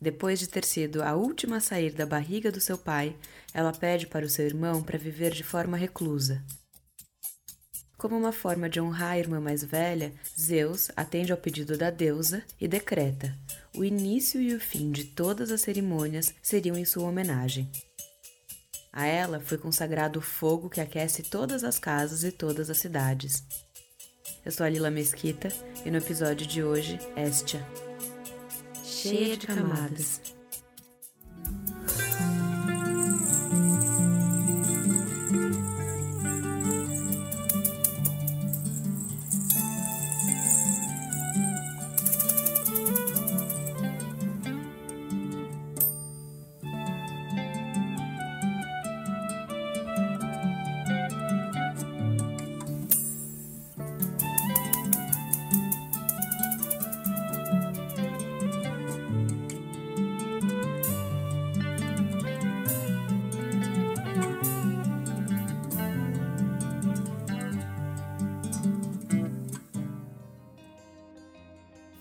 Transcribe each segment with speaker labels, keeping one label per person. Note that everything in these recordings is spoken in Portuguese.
Speaker 1: Depois de ter sido a última a sair da barriga do seu pai, ela pede para o seu irmão para viver de forma reclusa. Como uma forma de honrar a irmã mais velha, Zeus atende ao pedido da deusa e decreta: o início e o fim de todas as cerimônias seriam em sua homenagem. A ela foi consagrado o fogo que aquece todas as casas e todas as cidades. Eu sou a Lila Mesquita e no episódio de hoje, Estia. Cheia de camadas.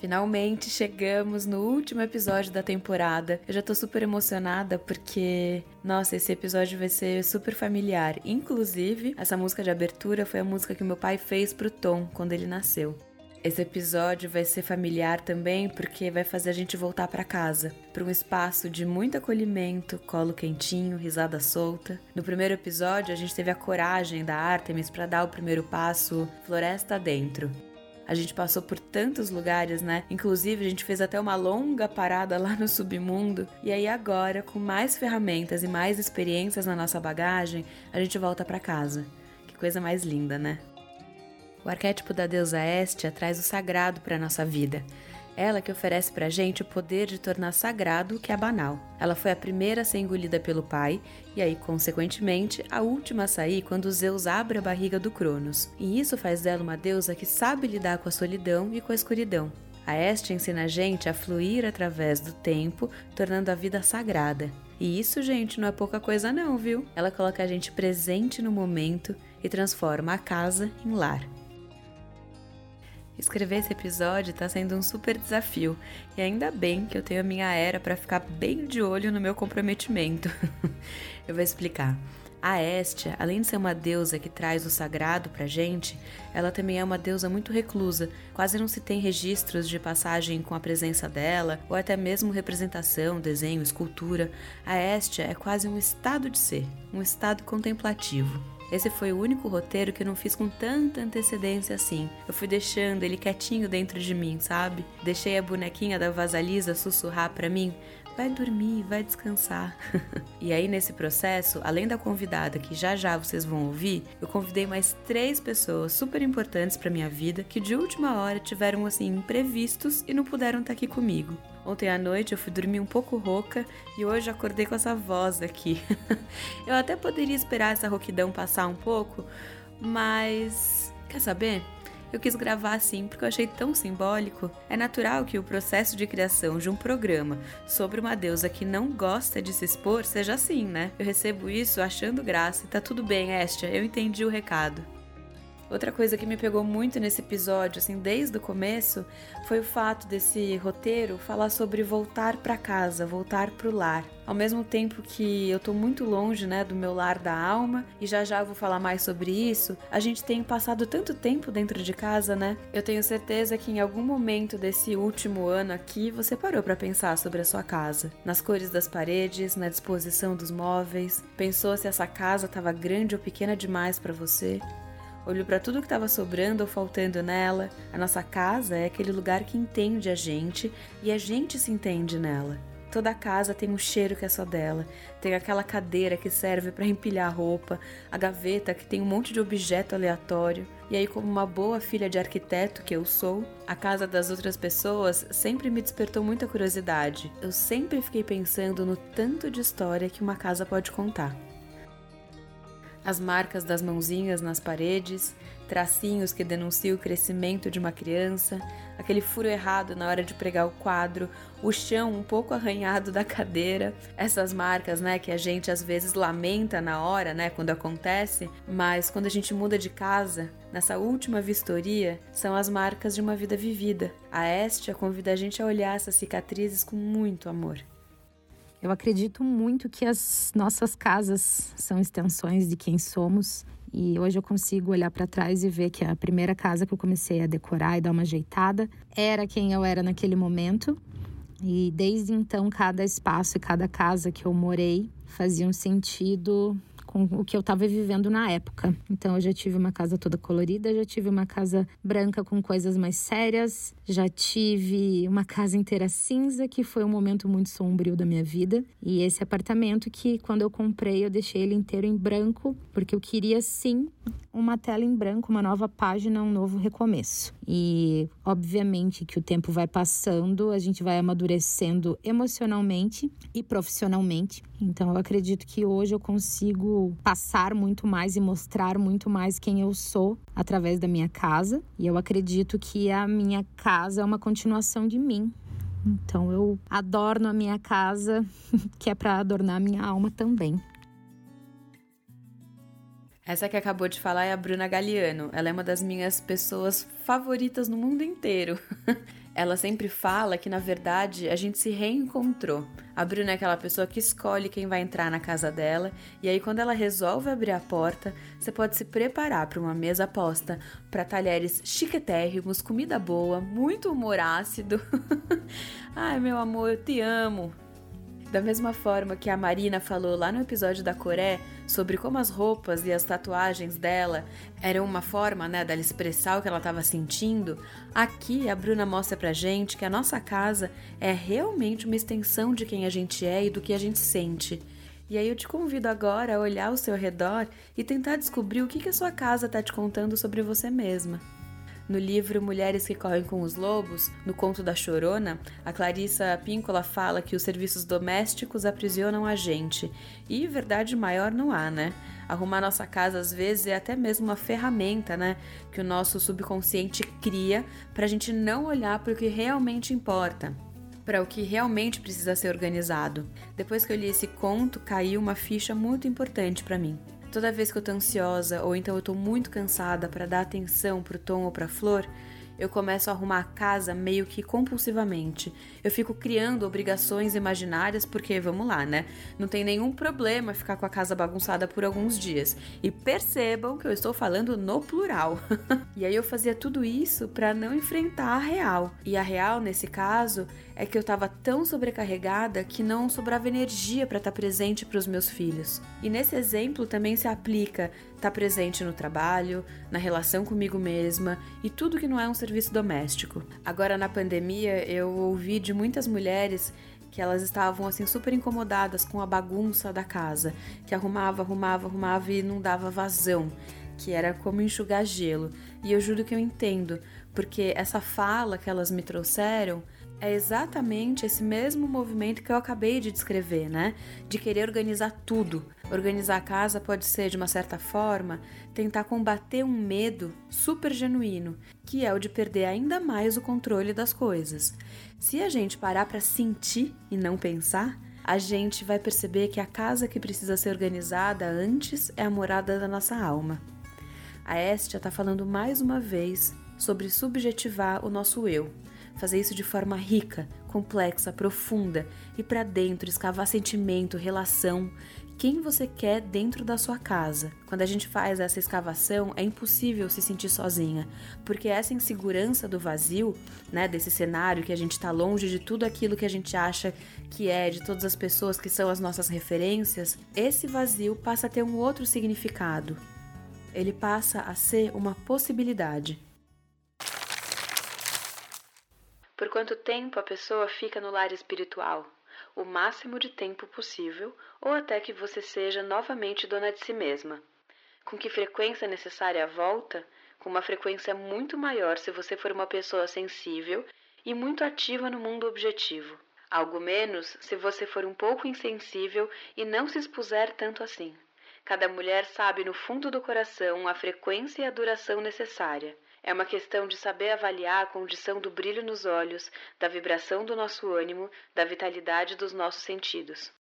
Speaker 1: Finalmente chegamos no último episódio da temporada. Eu já tô super emocionada porque, nossa, esse episódio vai ser super familiar. Inclusive, essa música de abertura foi a música que meu pai fez pro Tom quando ele nasceu. Esse episódio vai ser familiar também porque vai fazer a gente voltar para casa, para um espaço de muito acolhimento, colo quentinho, risada solta. No primeiro episódio, a gente teve a coragem da Artemis para dar o primeiro passo floresta dentro. A gente passou por tantos lugares, né? Inclusive, a gente fez até uma longa parada lá no submundo. E aí agora, com mais ferramentas e mais experiências na nossa bagagem, a gente volta para casa. Que coisa mais linda, né? O arquétipo da deusa Estia traz o sagrado para nossa vida. Ela que oferece pra gente o poder de tornar sagrado o que é banal. Ela foi a primeira a ser engolida pelo pai, e aí, consequentemente, a última a sair quando Zeus abre a barriga do Cronos. E isso faz dela uma deusa que sabe lidar com a solidão e com a escuridão. A Este ensina a gente a fluir através do tempo, tornando a vida sagrada. E isso, gente, não é pouca coisa não, viu? Ela coloca a gente presente no momento e transforma a casa em lar. Escrever esse episódio está sendo um super desafio e ainda bem que eu tenho a minha era para ficar bem de olho no meu comprometimento. eu vou explicar. A Estia, além de ser uma deusa que traz o sagrado pra gente, ela também é uma deusa muito reclusa. Quase não se tem registros de passagem com a presença dela, ou até mesmo representação, desenho, escultura. A Estia é quase um estado de ser, um estado contemplativo. Esse foi o único roteiro que eu não fiz com tanta antecedência assim. Eu fui deixando ele quietinho dentro de mim, sabe? Deixei a bonequinha da Vasalisa sussurrar para mim: vai dormir, vai descansar. e aí, nesse processo, além da convidada que já já vocês vão ouvir, eu convidei mais três pessoas super importantes para minha vida que de última hora tiveram assim imprevistos e não puderam estar aqui comigo. Ontem à noite eu fui dormir um pouco rouca e hoje acordei com essa voz aqui. eu até poderia esperar essa rouquidão passar um pouco, mas quer saber? Eu quis gravar assim porque eu achei tão simbólico. É natural que o processo de criação de um programa sobre uma deusa que não gosta de se expor seja assim, né? Eu recebo isso achando graça e tá tudo bem, Estia, eu entendi o recado. Outra coisa que me pegou muito nesse episódio, assim, desde o começo, foi o fato desse roteiro falar sobre voltar para casa, voltar pro lar. Ao mesmo tempo que eu tô muito longe, né, do meu lar da alma, e já já vou falar mais sobre isso, a gente tem passado tanto tempo dentro de casa, né? Eu tenho certeza que em algum momento desse último ano aqui você parou para pensar sobre a sua casa, nas cores das paredes, na disposição dos móveis, pensou se essa casa estava grande ou pequena demais para você? Olhou para tudo que estava sobrando ou faltando nela. A nossa casa é aquele lugar que entende a gente e a gente se entende nela. Toda casa tem um cheiro que é só dela. Tem aquela cadeira que serve para empilhar roupa, a gaveta que tem um monte de objeto aleatório. E aí, como uma boa filha de arquiteto que eu sou, a casa das outras pessoas sempre me despertou muita curiosidade. Eu sempre fiquei pensando no tanto de história que uma casa pode contar. As marcas das mãozinhas nas paredes, tracinhos que denunciam o crescimento de uma criança, aquele furo errado na hora de pregar o quadro, o chão um pouco arranhado da cadeira, essas marcas, né, que a gente às vezes lamenta na hora, né, quando acontece, mas quando a gente muda de casa, nessa última vistoria, são as marcas de uma vida vivida. A Estia convida a gente a olhar essas cicatrizes com muito amor.
Speaker 2: Eu acredito muito que as nossas casas são extensões de quem somos e hoje eu consigo olhar para trás e ver que a primeira casa que eu comecei a decorar e dar uma ajeitada era quem eu era naquele momento. E desde então, cada espaço e cada casa que eu morei fazia um sentido com o que eu estava vivendo na época. Então eu já tive uma casa toda colorida, já tive uma casa branca com coisas mais sérias, já tive uma casa inteira cinza, que foi um momento muito sombrio da minha vida. E esse apartamento que quando eu comprei, eu deixei ele inteiro em branco, porque eu queria sim uma tela em branco, uma nova página, um novo recomeço. E obviamente que o tempo vai passando, a gente vai amadurecendo emocionalmente e profissionalmente. Então eu acredito que hoje eu consigo passar muito mais e mostrar muito mais quem eu sou através da minha casa. E eu acredito que a minha casa é uma continuação de mim. Então eu adorno a minha casa, que é para adornar a minha alma também.
Speaker 1: Essa que acabou de falar é a Bruna Galiano. Ela é uma das minhas pessoas favoritas no mundo inteiro. Ela sempre fala que, na verdade, a gente se reencontrou. A Bruna é aquela pessoa que escolhe quem vai entrar na casa dela, e aí, quando ela resolve abrir a porta, você pode se preparar para uma mesa posta para talheres chiquetérrimos, comida boa, muito humor ácido. Ai, meu amor, eu te amo. Da mesma forma que a Marina falou lá no episódio da Coré sobre como as roupas e as tatuagens dela eram uma forma, né, dela expressar o que ela estava sentindo, aqui a Bruna mostra pra gente que a nossa casa é realmente uma extensão de quem a gente é e do que a gente sente. E aí eu te convido agora a olhar ao seu redor e tentar descobrir o que, que a sua casa está te contando sobre você mesma. No livro Mulheres que Correm com os Lobos, no conto da Chorona, a Clarissa Píncola fala que os serviços domésticos aprisionam a gente. E verdade maior não há, né? Arrumar nossa casa às vezes é até mesmo uma ferramenta, né? Que o nosso subconsciente cria para a gente não olhar para o que realmente importa para o que realmente precisa ser organizado. Depois que eu li esse conto, caiu uma ficha muito importante para mim. Toda vez que eu tô ansiosa ou então eu tô muito cansada para dar atenção pro tom ou pra flor, eu começo a arrumar a casa meio que compulsivamente. Eu fico criando obrigações imaginárias porque, vamos lá, né? Não tem nenhum problema ficar com a casa bagunçada por alguns dias. E percebam que eu estou falando no plural. e aí eu fazia tudo isso para não enfrentar a real. E a real, nesse caso, é que eu estava tão sobrecarregada que não sobrava energia para estar tá presente para os meus filhos. E nesse exemplo também se aplica estar tá presente no trabalho, na relação comigo mesma e tudo que não é um serviço doméstico. Agora na pandemia eu ouvi de muitas mulheres que elas estavam assim super incomodadas com a bagunça da casa, que arrumava, arrumava, arrumava e não dava vazão, que era como enxugar gelo. E eu juro que eu entendo, porque essa fala que elas me trouxeram é exatamente esse mesmo movimento que eu acabei de descrever, né? De querer organizar tudo. Organizar a casa pode ser, de uma certa forma, tentar combater um medo super genuíno, que é o de perder ainda mais o controle das coisas. Se a gente parar para sentir e não pensar, a gente vai perceber que a casa que precisa ser organizada antes é a morada da nossa alma. A Estia está falando mais uma vez sobre subjetivar o nosso eu fazer isso de forma rica, complexa, profunda e para dentro, escavar sentimento, relação, quem você quer dentro da sua casa. Quando a gente faz essa escavação, é impossível se sentir sozinha, porque essa insegurança do vazio, né, desse cenário que a gente está longe de tudo aquilo que a gente acha que é, de todas as pessoas que são as nossas referências, esse vazio passa a ter um outro significado. Ele passa a ser uma possibilidade. Quanto tempo a pessoa fica no lar espiritual? O máximo de tempo possível, ou até que você seja novamente dona de si mesma. Com que frequência é necessária a volta? Com uma frequência muito maior se você for uma pessoa sensível e muito ativa no mundo objetivo. Algo menos se você for um pouco insensível e não se expuser tanto assim. Cada mulher sabe no fundo do coração a frequência e a duração necessária. É uma questão de saber avaliar a condição do brilho nos olhos, da vibração do nosso ânimo, da vitalidade dos nossos sentidos.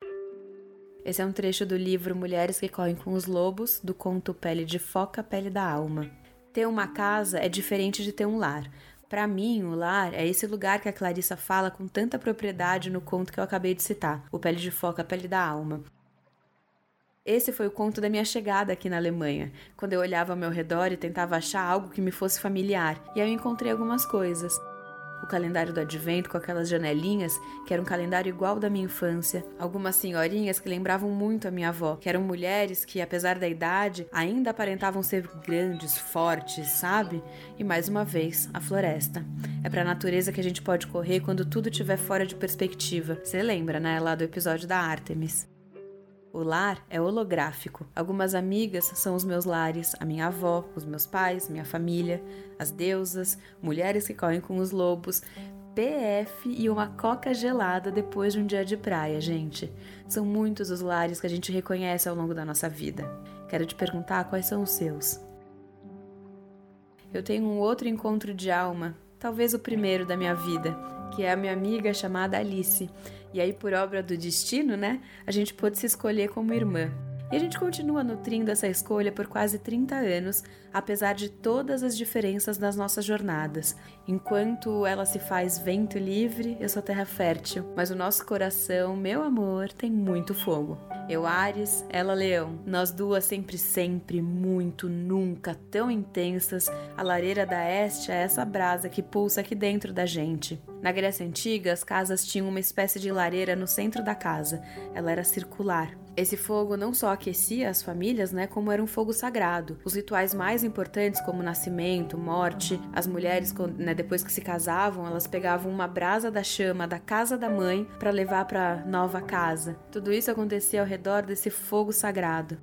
Speaker 1: Esse é um trecho do livro Mulheres que Correm com os Lobos, do conto Pele de Foca, Pele da Alma. Ter uma casa é diferente de ter um lar. Para mim, o lar é esse lugar que a Clarissa fala com tanta propriedade no conto que eu acabei de citar, O Pele de Foca, Pele da Alma. Esse foi o conto da minha chegada aqui na Alemanha, quando eu olhava ao meu redor e tentava achar algo que me fosse familiar, e aí eu encontrei algumas coisas. O calendário do advento com aquelas janelinhas, que era um calendário igual da minha infância. Algumas senhorinhas que lembravam muito a minha avó, que eram mulheres que, apesar da idade, ainda aparentavam ser grandes, fortes, sabe? E mais uma vez, a floresta. É pra natureza que a gente pode correr quando tudo estiver fora de perspectiva. Você lembra, né, lá do episódio da Artemis. O lar é holográfico. Algumas amigas são os meus lares, a minha avó, os meus pais, minha família, as deusas, mulheres que correm com os lobos, PF e uma coca gelada depois de um dia de praia, gente. São muitos os lares que a gente reconhece ao longo da nossa vida. Quero te perguntar quais são os seus. Eu tenho um outro encontro de alma, talvez o primeiro da minha vida, que é a minha amiga chamada Alice. E aí, por obra do destino, né, a gente pôde se escolher como irmã. E a gente continua nutrindo essa escolha por quase 30 anos, apesar de todas as diferenças das nossas jornadas. Enquanto ela se faz vento livre, eu sou terra fértil, mas o nosso coração, meu amor, tem muito fogo. Eu Ares, ela Leão. Nós duas sempre, sempre, muito, nunca, tão intensas. A lareira da Este é essa brasa que pulsa aqui dentro da gente. Na Grécia Antiga, as casas tinham uma espécie de lareira no centro da casa. Ela era circular. Esse fogo não só aquecia as famílias, né, como era um fogo sagrado. Os rituais mais importantes, como nascimento, morte, as mulheres, né, depois que se casavam, elas pegavam uma brasa da chama da casa da mãe para levar para nova casa. Tudo isso acontecia ao redor desse fogo sagrado.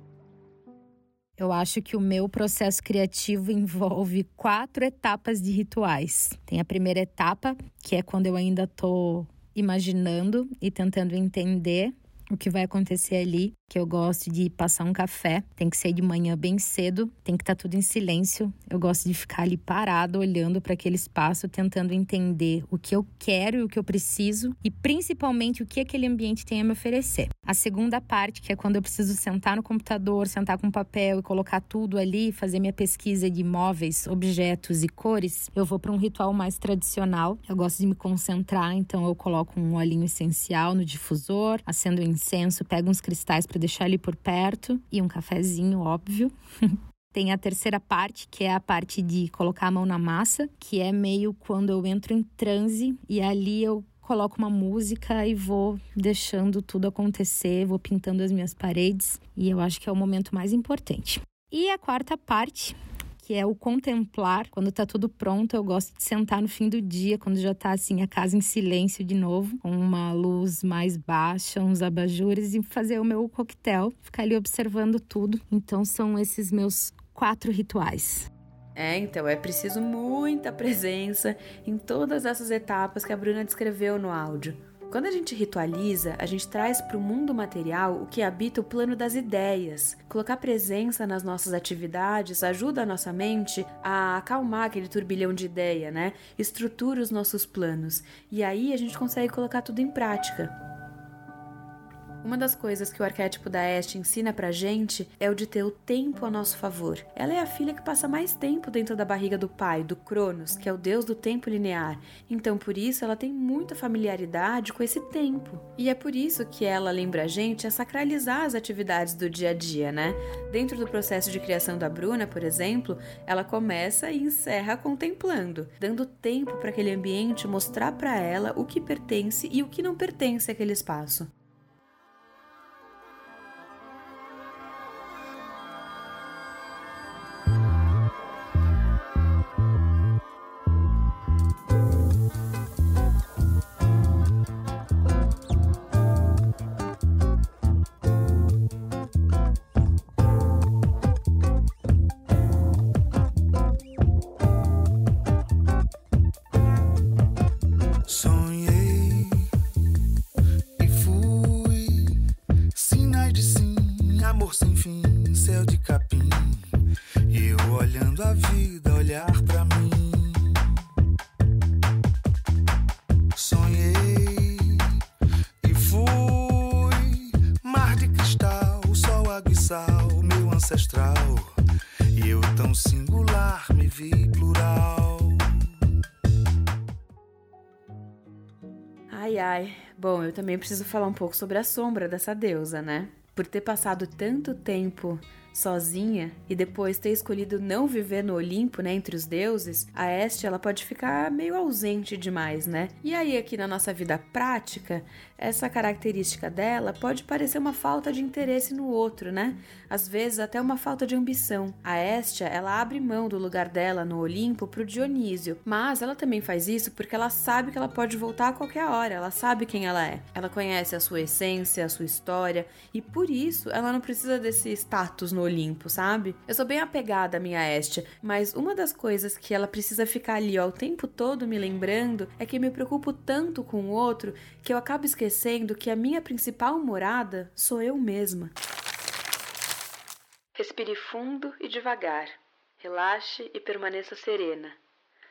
Speaker 2: Eu acho que o meu processo criativo envolve quatro etapas de rituais. Tem a primeira etapa, que é quando eu ainda estou imaginando e tentando entender o que vai acontecer ali, que eu gosto de passar um café, tem que ser de manhã bem cedo, tem que estar tá tudo em silêncio. Eu gosto de ficar ali parado, olhando para aquele espaço, tentando entender o que eu quero e o que eu preciso e principalmente o que aquele ambiente tem a me oferecer. A segunda parte, que é quando eu preciso sentar no computador, sentar com papel e colocar tudo ali, fazer minha pesquisa de móveis, objetos e cores, eu vou para um ritual mais tradicional. Eu gosto de me concentrar, então eu coloco um olhinho essencial no difusor, acendo um incenso, pego uns cristais deixar ali por perto e um cafezinho, óbvio. Tem a terceira parte, que é a parte de colocar a mão na massa, que é meio quando eu entro em transe e ali eu coloco uma música e vou deixando tudo acontecer, vou pintando as minhas paredes e eu acho que é o momento mais importante. E a quarta parte, que é o contemplar. Quando tá tudo pronto, eu gosto de sentar no fim do dia, quando já tá assim a casa em silêncio de novo, com uma luz mais baixa, uns abajures e fazer o meu coquetel, ficar ali observando tudo. Então são esses meus quatro rituais.
Speaker 1: É, então é preciso muita presença em todas essas etapas que a Bruna descreveu no áudio. Quando a gente ritualiza, a gente traz para o mundo material o que habita o plano das ideias. Colocar presença nas nossas atividades ajuda a nossa mente a acalmar aquele turbilhão de ideia, né? Estrutura os nossos planos. E aí a gente consegue colocar tudo em prática. Uma das coisas que o arquétipo da Este ensina pra gente é o de ter o tempo a nosso favor. Ela é a filha que passa mais tempo dentro da barriga do pai, do Cronos, que é o deus do tempo linear. Então, por isso, ela tem muita familiaridade com esse tempo. E é por isso que ela lembra a gente a sacralizar as atividades do dia a dia, né? Dentro do processo de criação da Bruna, por exemplo, ela começa e encerra contemplando, dando tempo para aquele ambiente mostrar para ela o que pertence e o que não pertence àquele espaço.
Speaker 3: Singular me vi plural.
Speaker 1: Ai ai. Bom, eu também preciso falar um pouco sobre a sombra dessa deusa, né? Por ter passado tanto tempo sozinha e depois ter escolhido não viver no Olimpo, né, entre os deuses, a Este ela pode ficar meio ausente demais, né? E aí aqui na nossa vida prática, essa característica dela pode parecer uma falta de interesse no outro, né? Às vezes até uma falta de ambição. A Estia, ela abre mão do lugar dela no Olimpo pro Dionísio, mas ela também faz isso porque ela sabe que ela pode voltar a qualquer hora, ela sabe quem ela é. Ela conhece a sua essência, a sua história e por isso ela não precisa desse status no Olimpo, sabe? Eu sou bem apegada à minha Estia, mas uma das coisas que ela precisa ficar ali ó, o tempo todo me lembrando é que me preocupo tanto com o outro que eu acabo esquecendo que a minha principal morada sou eu mesma. Respire fundo e devagar. Relaxe e permaneça serena.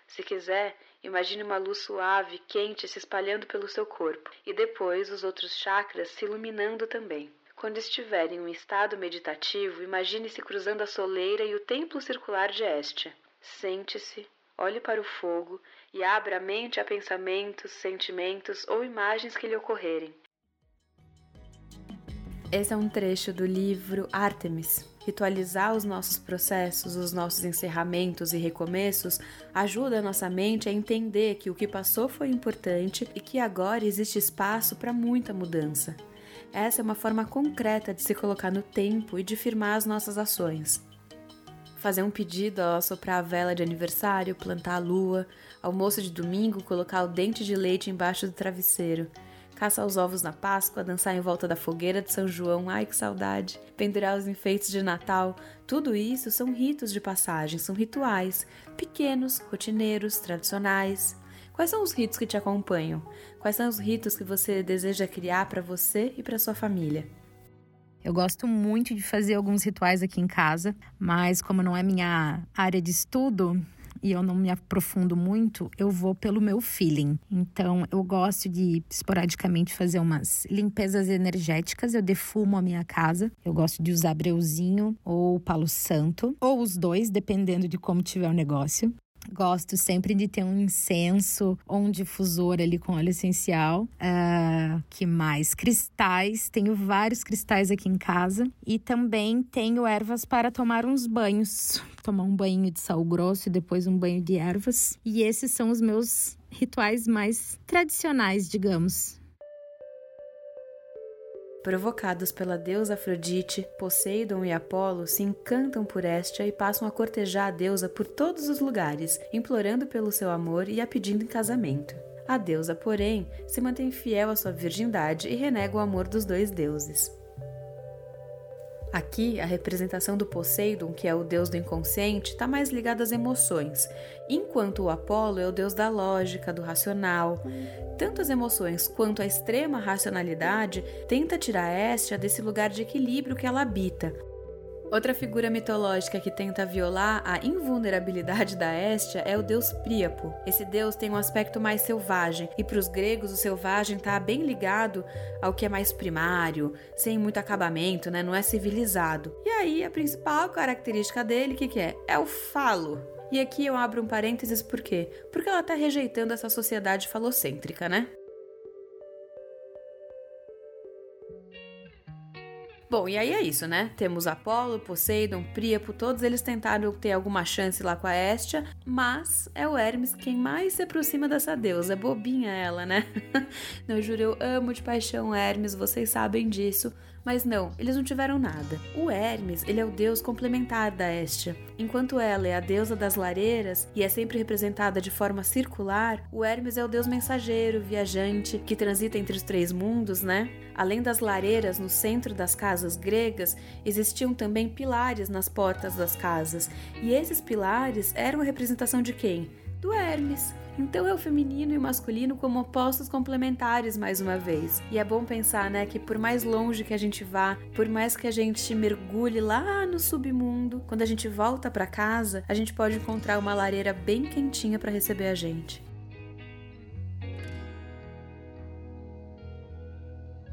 Speaker 1: Se quiser, imagine uma luz suave, quente se espalhando pelo seu corpo e depois os outros chakras se iluminando também. Quando estiver em um estado meditativo, imagine-se cruzando a soleira e o templo circular de Estia. Sente-se, olhe para o fogo e abra a mente a pensamentos, sentimentos ou imagens que lhe ocorrerem. Esse é um trecho do livro Artemis. Ritualizar os nossos processos, os nossos encerramentos e recomeços ajuda a nossa mente a entender que o que passou foi importante e que agora existe espaço para muita mudança. Essa é uma forma concreta de se colocar no tempo e de firmar as nossas ações. Fazer um pedido ao soprar a vela de aniversário, plantar a lua, almoço de domingo, colocar o dente de leite embaixo do travesseiro, caçar os ovos na Páscoa, dançar em volta da fogueira de São João, ai que saudade, pendurar os enfeites de Natal, tudo isso são ritos de passagem, são rituais, pequenos, rotineiros, tradicionais. Quais são os ritos que te acompanham? Quais são os ritos que você deseja criar para você e para sua família?
Speaker 2: Eu gosto muito de fazer alguns rituais aqui em casa, mas como não é minha área de estudo, e eu não me aprofundo muito, eu vou pelo meu feeling. Então, eu gosto de esporadicamente fazer umas limpezas energéticas. Eu defumo a minha casa. Eu gosto de usar breuzinho ou palo santo, ou os dois, dependendo de como tiver o negócio. Gosto sempre de ter um incenso ou um difusor ali com óleo essencial. Uh, que mais? Cristais. Tenho vários cristais aqui em casa. E também tenho ervas para tomar uns banhos. Tomar um banho de sal grosso e depois um banho de ervas. E esses são os meus rituais mais tradicionais, digamos.
Speaker 1: Provocados pela deusa Afrodite, Poseidon e Apolo se encantam por Estia e passam a cortejar a deusa por todos os lugares, implorando pelo seu amor e a pedindo em casamento. A deusa, porém, se mantém fiel à sua virgindade e renega o amor dos dois deuses. Aqui, a representação do Poseidon, que é o deus do inconsciente, está mais ligada às emoções, enquanto o Apolo é o deus da lógica, do racional. Tanto as emoções quanto a extrema racionalidade tenta tirar Estia desse lugar de equilíbrio que ela habita, Outra figura mitológica que tenta violar a invulnerabilidade da Estia é o deus Príapo. Esse deus tem um aspecto mais selvagem, e para os gregos o selvagem está bem ligado ao que é mais primário, sem muito acabamento, né? não é civilizado. E aí a principal característica dele, o que, que é? É o falo. E aqui eu abro um parênteses por quê? Porque ela está rejeitando essa sociedade falocêntrica, né? Bom, e aí é isso, né? Temos Apolo, Poseidon, Príapo, todos eles tentaram ter alguma chance lá com a Estia, mas é o Hermes quem mais se aproxima dessa deusa. Bobinha ela, né? Não, juro, eu amo de paixão Hermes, vocês sabem disso. Mas não, eles não tiveram nada. O Hermes, ele é o deus complementar da Estia. Enquanto ela é a deusa das lareiras e é sempre representada de forma circular, o Hermes é o deus mensageiro, viajante, que transita entre os três mundos, né? Além das lareiras no centro das casas gregas, existiam também pilares nas portas das casas. E esses pilares eram a representação de quem?
Speaker 4: Do Hermes. Então é o feminino e o masculino como opostos complementares mais uma vez. E é bom pensar, né, que por mais longe que a gente vá, por mais que a gente mergulhe lá no submundo, quando a gente volta para casa, a gente pode encontrar uma lareira bem quentinha para receber a gente.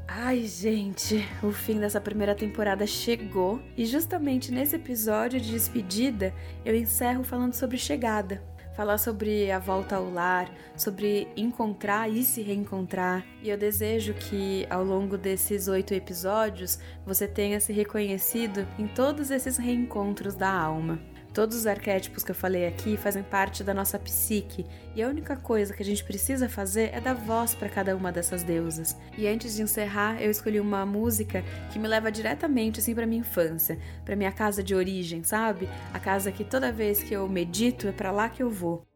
Speaker 4: Ai, gente, o fim dessa primeira temporada chegou e justamente nesse episódio de despedida eu encerro falando sobre chegada falar sobre a volta ao lar, sobre encontrar e se reencontrar. E eu desejo que ao longo desses oito episódios você tenha se reconhecido em todos esses reencontros da alma. Todos os arquétipos que eu falei aqui fazem parte da nossa psique, e a única coisa que a gente precisa fazer é dar voz para cada uma dessas deusas. E antes de encerrar, eu escolhi uma música que me leva diretamente assim para minha infância, para minha casa de origem, sabe? A casa que toda vez que eu medito é para lá que eu vou.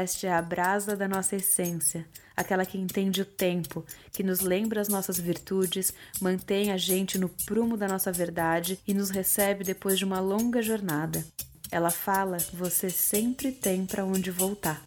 Speaker 1: A Este é a brasa da nossa essência, aquela que entende o tempo, que nos lembra as nossas virtudes, mantém a gente no prumo da nossa verdade e nos recebe depois de uma longa jornada. Ela fala: você sempre tem para onde voltar.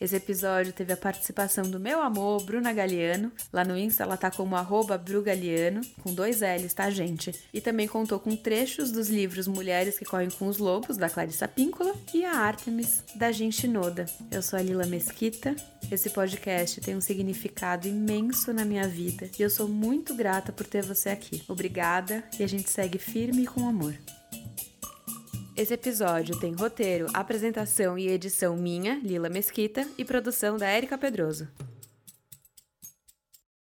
Speaker 1: Esse episódio teve a participação do meu amor, Bruna Galiano. Lá no Insta ela tá como arroba brugaliano, com dois L's, tá, gente? E também contou com trechos dos livros Mulheres que Correm com os Lobos, da Clarissa Píncola, e a Artemis, da Gente Noda. Eu sou a Lila Mesquita. Esse podcast tem um significado imenso na minha vida e eu sou muito grata por ter você aqui. Obrigada e a gente segue firme com amor. Esse episódio tem roteiro, apresentação e edição minha, Lila Mesquita, e produção da Érica Pedroso.